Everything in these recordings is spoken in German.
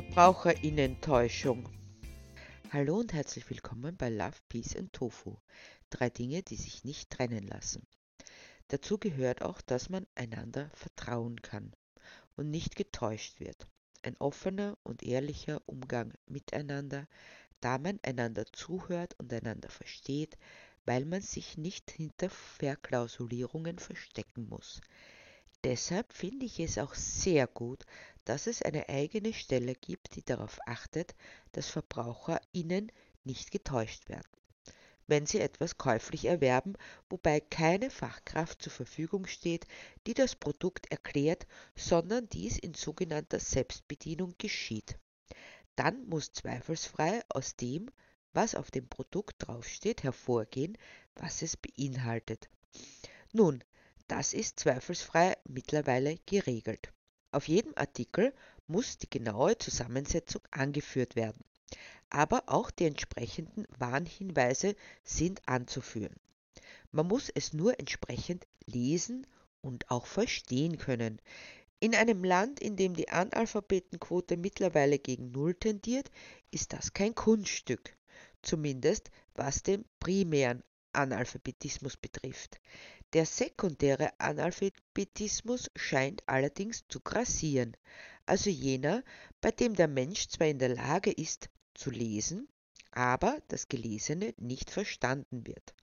Verbraucherinnentäuschung. Hallo und herzlich willkommen bei Love, Peace and Tofu. Drei Dinge, die sich nicht trennen lassen. Dazu gehört auch, dass man einander vertrauen kann und nicht getäuscht wird. Ein offener und ehrlicher Umgang miteinander, da man einander zuhört und einander versteht, weil man sich nicht hinter Verklausulierungen verstecken muss. Deshalb finde ich es auch sehr gut, dass es eine eigene Stelle gibt, die darauf achtet, dass VerbraucherInnen nicht getäuscht werden, wenn sie etwas käuflich erwerben, wobei keine Fachkraft zur Verfügung steht, die das Produkt erklärt, sondern dies in sogenannter Selbstbedienung geschieht. Dann muss zweifelsfrei aus dem, was auf dem Produkt draufsteht, hervorgehen, was es beinhaltet. Nun, das ist zweifelsfrei mittlerweile geregelt. Auf jedem Artikel muss die genaue Zusammensetzung angeführt werden, aber auch die entsprechenden Warnhinweise sind anzuführen. Man muss es nur entsprechend lesen und auch verstehen können. In einem Land, in dem die Analphabetenquote mittlerweile gegen Null tendiert, ist das kein Kunststück, zumindest was den primären Analphabetismus betrifft. Der sekundäre Analphabetismus scheint allerdings zu grassieren, also jener, bei dem der Mensch zwar in der Lage ist zu lesen, aber das Gelesene nicht verstanden wird.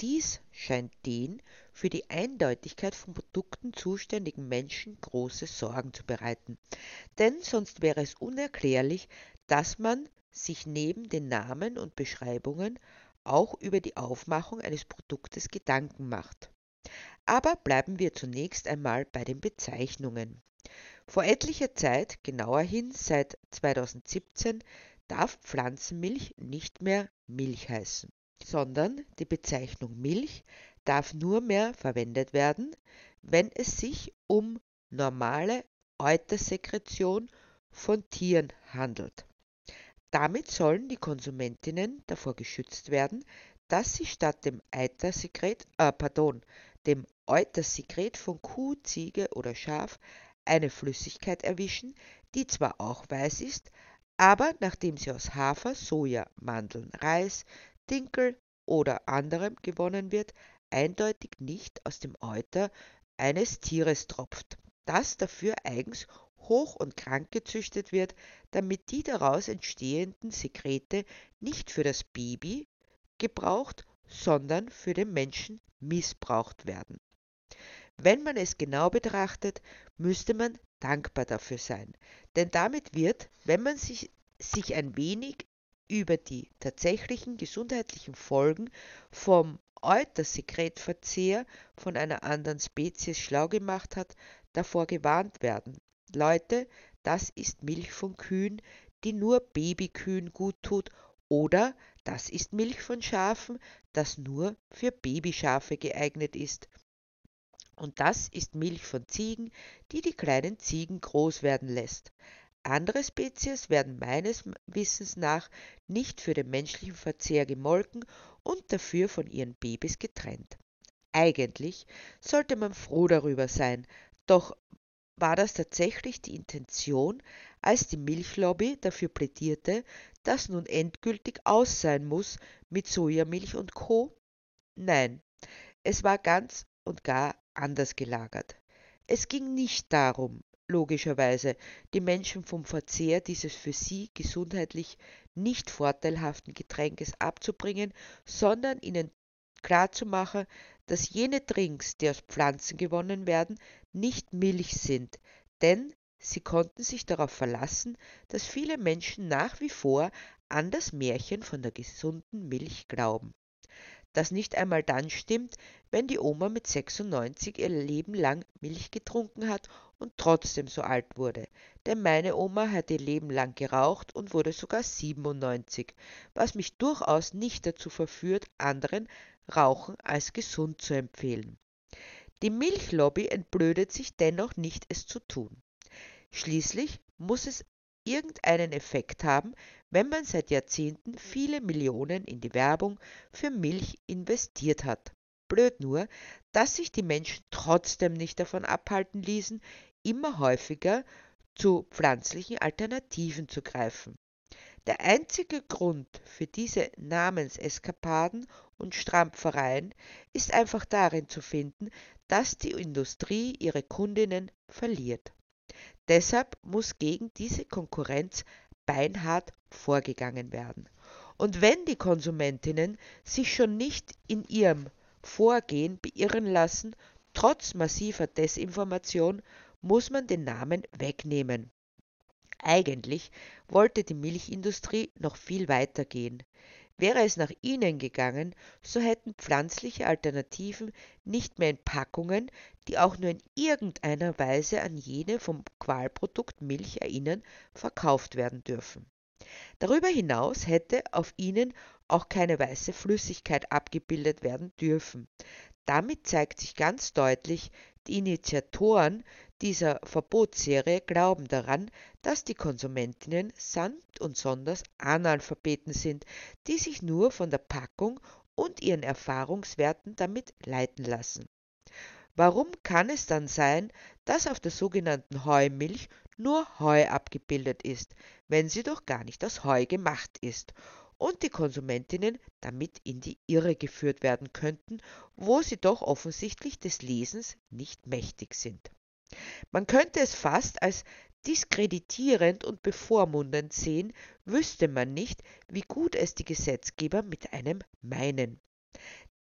Dies scheint den für die Eindeutigkeit von Produkten zuständigen Menschen große Sorgen zu bereiten, denn sonst wäre es unerklärlich, dass man sich neben den Namen und Beschreibungen auch über die Aufmachung eines Produktes Gedanken macht. Aber bleiben wir zunächst einmal bei den Bezeichnungen. Vor etlicher Zeit, genauerhin seit 2017, darf Pflanzenmilch nicht mehr Milch heißen, sondern die Bezeichnung Milch darf nur mehr verwendet werden, wenn es sich um normale Eutersekretion von Tieren handelt. Damit sollen die Konsumentinnen davor geschützt werden, dass sie statt dem Eitersekret, äh, pardon, dem Eutersekret von Kuh, Ziege oder Schaf eine Flüssigkeit erwischen, die zwar auch weiß ist, aber nachdem sie aus Hafer, Soja, Mandeln, Reis, Dinkel oder anderem gewonnen wird, eindeutig nicht aus dem Euter eines Tieres tropft, das dafür eigens hoch und krank gezüchtet wird, damit die daraus entstehenden Sekrete nicht für das Baby gebraucht, sondern für den Menschen missbraucht werden. Wenn man es genau betrachtet, müsste man dankbar dafür sein, denn damit wird, wenn man sich, sich ein wenig über die tatsächlichen gesundheitlichen Folgen vom Eutersekretverzehr von einer anderen Spezies schlau gemacht hat, davor gewarnt werden. Leute, das ist Milch von Kühen, die nur Babykühen gut tut, oder das ist Milch von Schafen, das nur für Babyschafe geeignet ist. Und das ist Milch von Ziegen, die die kleinen Ziegen groß werden lässt. Andere Spezies werden meines Wissens nach nicht für den menschlichen Verzehr gemolken und dafür von ihren Babys getrennt. Eigentlich sollte man froh darüber sein, doch war das tatsächlich die Intention, als die Milchlobby dafür plädierte, dass nun endgültig aus sein muss mit Sojamilch und Co? Nein, es war ganz und gar anders gelagert. Es ging nicht darum, logischerweise, die Menschen vom Verzehr dieses für sie gesundheitlich nicht vorteilhaften Getränkes abzubringen, sondern ihnen klarzumachen, dass jene Drinks, die aus Pflanzen gewonnen werden, nicht Milch sind, denn sie konnten sich darauf verlassen, dass viele Menschen nach wie vor an das Märchen von der gesunden Milch glauben das nicht einmal dann stimmt, wenn die Oma mit 96 ihr Leben lang Milch getrunken hat und trotzdem so alt wurde. Denn meine Oma hat ihr Leben lang geraucht und wurde sogar 97, was mich durchaus nicht dazu verführt, anderen Rauchen als gesund zu empfehlen. Die Milchlobby entblödet sich dennoch nicht, es zu tun. Schließlich muss es irgendeinen Effekt haben, wenn man seit Jahrzehnten viele Millionen in die Werbung für Milch investiert hat. Blöd nur, dass sich die Menschen trotzdem nicht davon abhalten ließen, immer häufiger zu pflanzlichen Alternativen zu greifen. Der einzige Grund für diese Namenseskapaden und Strampfereien ist einfach darin zu finden, dass die Industrie ihre Kundinnen verliert. Deshalb muss gegen diese Konkurrenz beinhart vorgegangen werden. Und wenn die Konsumentinnen sich schon nicht in ihrem Vorgehen beirren lassen, trotz massiver Desinformation, muss man den Namen wegnehmen. Eigentlich wollte die Milchindustrie noch viel weiter gehen. Wäre es nach ihnen gegangen, so hätten pflanzliche Alternativen nicht mehr in Packungen, die auch nur in irgendeiner Weise an jene vom Qualprodukt Milch erinnern, verkauft werden dürfen. Darüber hinaus hätte auf ihnen auch keine weiße Flüssigkeit abgebildet werden dürfen. Damit zeigt sich ganz deutlich, die Initiatoren dieser Verbotsserie glauben daran, dass die Konsumentinnen samt und sonders Analphabeten sind, die sich nur von der Packung und ihren Erfahrungswerten damit leiten lassen. Warum kann es dann sein, dass auf der sogenannten Heumilch nur Heu abgebildet ist, wenn sie doch gar nicht aus Heu gemacht ist und die Konsumentinnen damit in die Irre geführt werden könnten, wo sie doch offensichtlich des Lesens nicht mächtig sind. Man könnte es fast als diskreditierend und bevormundend sehen, wüsste man nicht, wie gut es die Gesetzgeber mit einem meinen.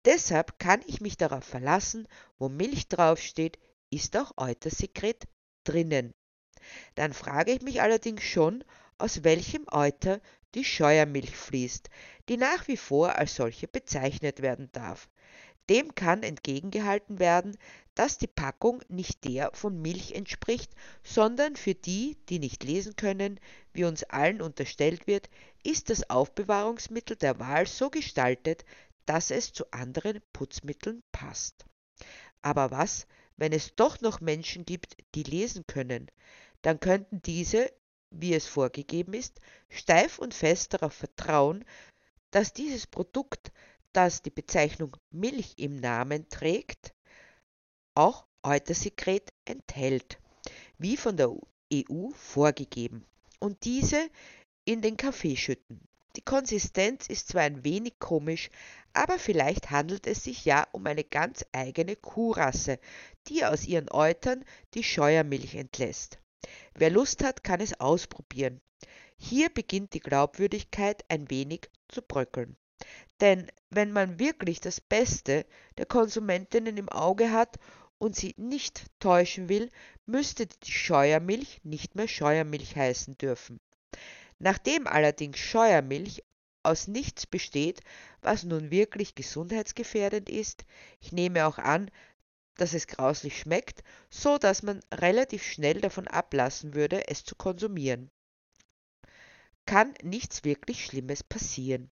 Deshalb kann ich mich darauf verlassen, wo Milch draufsteht, ist auch Eutersekret drinnen. Dann frage ich mich allerdings schon, aus welchem Euter die Scheuermilch fließt, die nach wie vor als solche bezeichnet werden darf. Dem kann entgegengehalten werden, dass die Packung nicht der von Milch entspricht, sondern für die, die nicht lesen können, wie uns allen unterstellt wird, ist das Aufbewahrungsmittel der Wahl so gestaltet, dass es zu anderen Putzmitteln passt. Aber was, wenn es doch noch Menschen gibt, die lesen können? Dann könnten diese, wie es vorgegeben ist, steif und fest darauf vertrauen, dass dieses Produkt das die Bezeichnung Milch im Namen trägt, auch Eutersekret enthält, wie von der EU vorgegeben, und diese in den Kaffee schütten. Die Konsistenz ist zwar ein wenig komisch, aber vielleicht handelt es sich ja um eine ganz eigene Kuhrasse, die aus ihren Eutern die Scheuermilch entlässt. Wer Lust hat, kann es ausprobieren. Hier beginnt die Glaubwürdigkeit ein wenig zu bröckeln. Denn wenn man wirklich das Beste der Konsumentinnen im Auge hat und sie nicht täuschen will, müsste die Scheuermilch nicht mehr Scheuermilch heißen dürfen. Nachdem allerdings Scheuermilch aus nichts besteht, was nun wirklich gesundheitsgefährdend ist, ich nehme auch an, dass es grauslich schmeckt, so dass man relativ schnell davon ablassen würde, es zu konsumieren. Kann nichts wirklich Schlimmes passieren.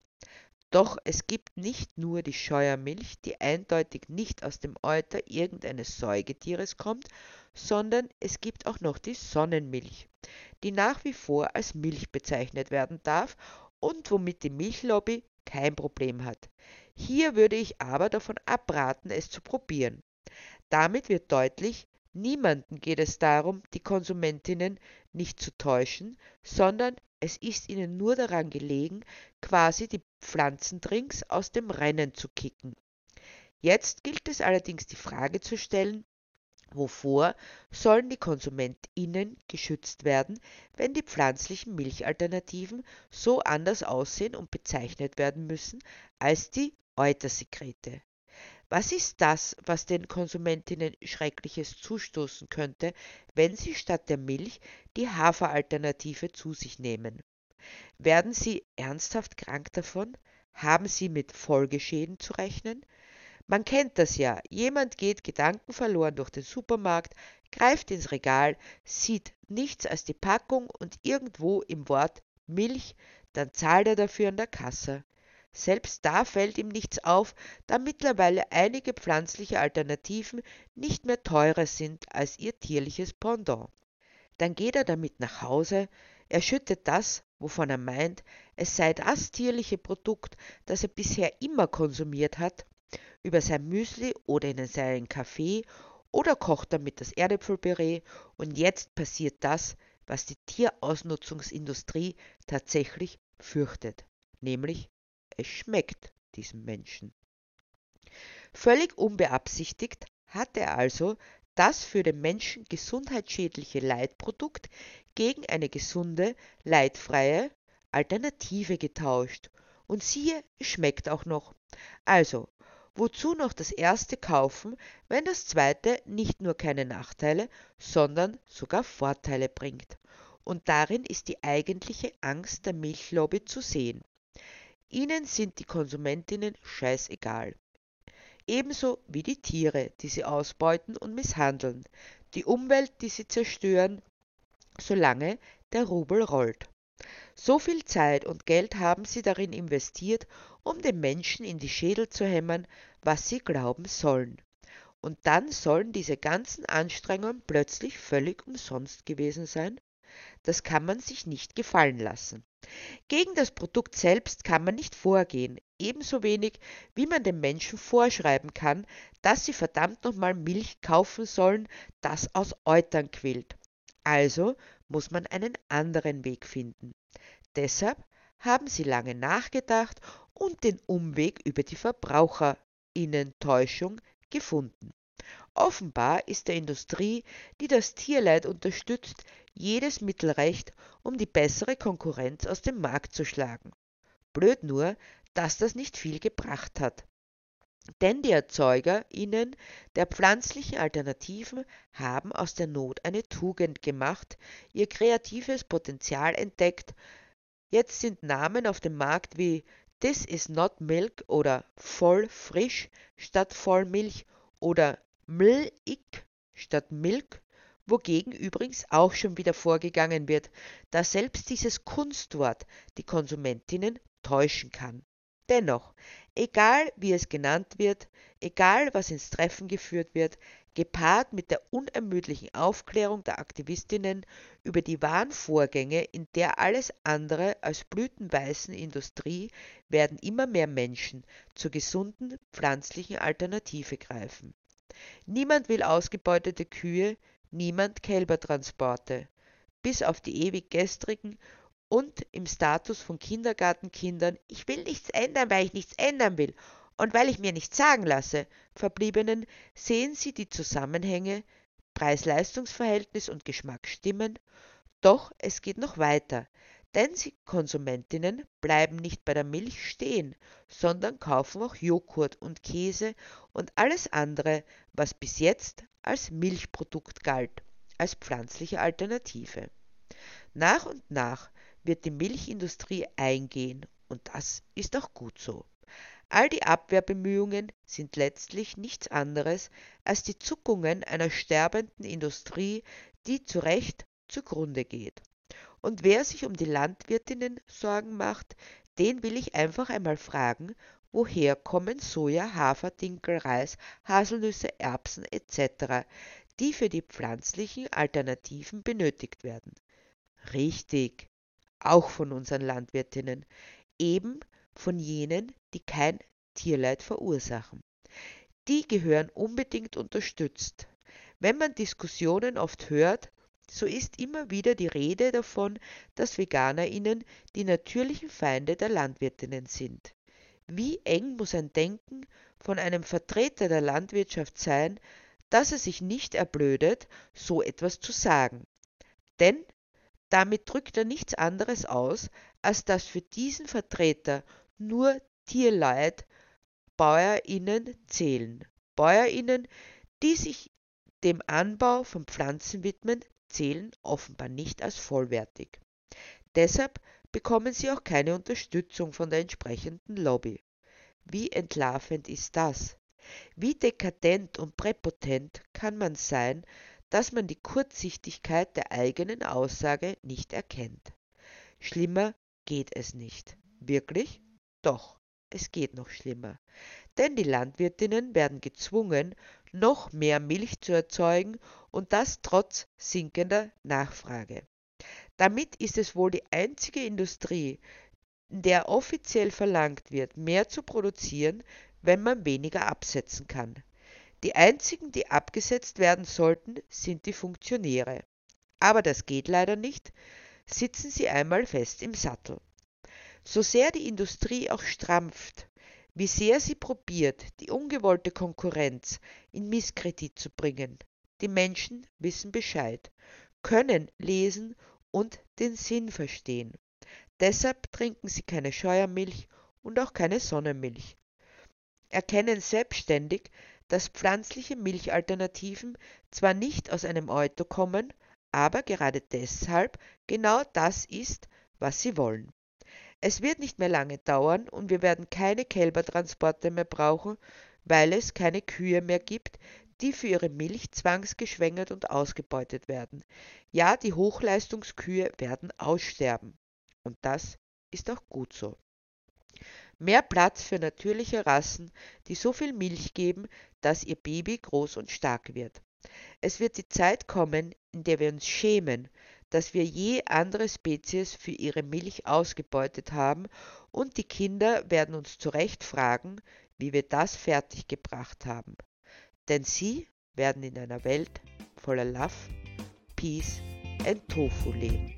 Doch es gibt nicht nur die Scheuermilch, die eindeutig nicht aus dem Euter irgendeines Säugetieres kommt, sondern es gibt auch noch die Sonnenmilch, die nach wie vor als Milch bezeichnet werden darf und womit die Milchlobby kein Problem hat. Hier würde ich aber davon abraten, es zu probieren. Damit wird deutlich, niemanden geht es darum, die Konsumentinnen nicht zu täuschen, sondern es ist ihnen nur daran gelegen, quasi die Pflanzendrinks aus dem Rennen zu kicken. Jetzt gilt es allerdings die Frage zu stellen, wovor sollen die KonsumentInnen geschützt werden, wenn die pflanzlichen Milchalternativen so anders aussehen und bezeichnet werden müssen als die Eutersekrete? Was ist das, was den Konsumentinnen Schreckliches zustoßen könnte, wenn sie statt der Milch die Haferalternative zu sich nehmen? Werden sie ernsthaft krank davon? Haben sie mit Folgeschäden zu rechnen? Man kennt das ja. Jemand geht gedankenverloren durch den Supermarkt, greift ins Regal, sieht nichts als die Packung und irgendwo im Wort Milch, dann zahlt er dafür an der Kasse. Selbst da fällt ihm nichts auf, da mittlerweile einige pflanzliche Alternativen nicht mehr teurer sind als ihr tierliches Pendant. Dann geht er damit nach Hause, er schüttet das, wovon er meint, es sei das tierliche Produkt, das er bisher immer konsumiert hat, über sein Müsli oder in seinen Kaffee oder kocht damit das Erdäpfelpüree und jetzt passiert das, was die Tierausnutzungsindustrie tatsächlich fürchtet, nämlich es schmeckt diesem Menschen. Völlig unbeabsichtigt hat er also das für den Menschen gesundheitsschädliche Leitprodukt gegen eine gesunde, leidfreie Alternative getauscht. Und siehe, schmeckt auch noch. Also, wozu noch das erste kaufen, wenn das zweite nicht nur keine Nachteile, sondern sogar Vorteile bringt? Und darin ist die eigentliche Angst der Milchlobby zu sehen. Ihnen sind die Konsumentinnen scheißegal. Ebenso wie die Tiere, die sie ausbeuten und misshandeln, die Umwelt, die sie zerstören, solange der Rubel rollt. So viel Zeit und Geld haben sie darin investiert, um den Menschen in die Schädel zu hämmern, was sie glauben sollen. Und dann sollen diese ganzen Anstrengungen plötzlich völlig umsonst gewesen sein? Das kann man sich nicht gefallen lassen. Gegen das Produkt selbst kann man nicht vorgehen, ebenso wenig wie man den Menschen vorschreiben kann, dass sie verdammt nochmal Milch kaufen sollen, das aus Eutern quillt. Also muss man einen anderen Weg finden. Deshalb haben sie lange nachgedacht und den Umweg über die Verbraucherinnentäuschung gefunden. Offenbar ist der Industrie, die das Tierleid unterstützt, jedes Mittel recht, um die bessere Konkurrenz aus dem Markt zu schlagen. Blöd nur, dass das nicht viel gebracht hat. Denn die ErzeugerInnen der pflanzlichen Alternativen haben aus der Not eine Tugend gemacht, ihr kreatives Potenzial entdeckt. Jetzt sind Namen auf dem Markt wie This is not milk oder voll frisch statt Vollmilch oder Ml'ik statt Milk, wogegen übrigens auch schon wieder vorgegangen wird, da selbst dieses Kunstwort die Konsumentinnen täuschen kann. Dennoch, egal wie es genannt wird, egal was ins Treffen geführt wird, gepaart mit der unermüdlichen Aufklärung der Aktivistinnen über die wahren Vorgänge in der alles andere als blütenweißen Industrie, werden immer mehr Menschen zur gesunden pflanzlichen Alternative greifen. Niemand will ausgebeutete Kühe, niemand Kälbertransporte. Bis auf die ewig gestrigen und im Status von Kindergartenkindern Ich will nichts ändern, weil ich nichts ändern will und weil ich mir nichts sagen lasse, verbliebenen sehen sie die Zusammenhänge Preis-Leistungs-Verhältnis und Geschmack stimmen, doch es geht noch weiter, denn sie Konsumentinnen bleiben nicht bei der Milch stehen, sondern kaufen auch Joghurt und Käse und alles andere, was bis jetzt als Milchprodukt galt, als pflanzliche Alternative. Nach und nach wird die Milchindustrie eingehen und das ist auch gut so. All die Abwehrbemühungen sind letztlich nichts anderes als die Zuckungen einer sterbenden Industrie, die zu Recht zugrunde geht. Und wer sich um die Landwirtinnen Sorgen macht, den will ich einfach einmal fragen, woher kommen Soja, Hafer, Dinkel, Reis, Haselnüsse, Erbsen etc., die für die pflanzlichen Alternativen benötigt werden. Richtig, auch von unseren Landwirtinnen, eben von jenen, die kein Tierleid verursachen. Die gehören unbedingt unterstützt. Wenn man Diskussionen oft hört, so ist immer wieder die Rede davon, dass Veganerinnen die natürlichen Feinde der Landwirtinnen sind. Wie eng muss ein Denken von einem Vertreter der Landwirtschaft sein, dass er sich nicht erblödet, so etwas zu sagen. Denn damit drückt er nichts anderes aus, als dass für diesen Vertreter nur Tierleid Bäuerinnen zählen. Bäuerinnen, die sich dem Anbau von Pflanzen widmen, zählen offenbar nicht als vollwertig. Deshalb bekommen sie auch keine Unterstützung von der entsprechenden Lobby. Wie entlarvend ist das? Wie dekadent und präpotent kann man sein, dass man die Kurzsichtigkeit der eigenen Aussage nicht erkennt? Schlimmer geht es nicht. Wirklich? Doch, es geht noch schlimmer. Denn die Landwirtinnen werden gezwungen, noch mehr Milch zu erzeugen und das trotz sinkender Nachfrage. Damit ist es wohl die einzige Industrie, in der offiziell verlangt wird, mehr zu produzieren, wenn man weniger absetzen kann. Die einzigen, die abgesetzt werden sollten, sind die Funktionäre. Aber das geht leider nicht, sitzen sie einmal fest im Sattel. So sehr die Industrie auch strampft, wie sehr sie probiert, die ungewollte Konkurrenz in Misskredit zu bringen, die Menschen wissen Bescheid, können lesen und den Sinn verstehen. Deshalb trinken sie keine Scheuermilch und auch keine Sonnenmilch. Erkennen selbstständig, dass pflanzliche Milchalternativen zwar nicht aus einem Euter kommen, aber gerade deshalb genau das ist, was sie wollen. Es wird nicht mehr lange dauern und wir werden keine Kälbertransporte mehr brauchen, weil es keine Kühe mehr gibt, die für ihre Milch zwangsgeschwängert und ausgebeutet werden. Ja, die Hochleistungskühe werden aussterben. Und das ist auch gut so. Mehr Platz für natürliche Rassen, die so viel Milch geben, dass ihr Baby groß und stark wird. Es wird die Zeit kommen, in der wir uns schämen, dass wir je andere Spezies für ihre Milch ausgebeutet haben, und die Kinder werden uns zu Recht fragen, wie wir das fertiggebracht haben. Denn sie werden in einer Welt voller Love, Peace and Tofu leben.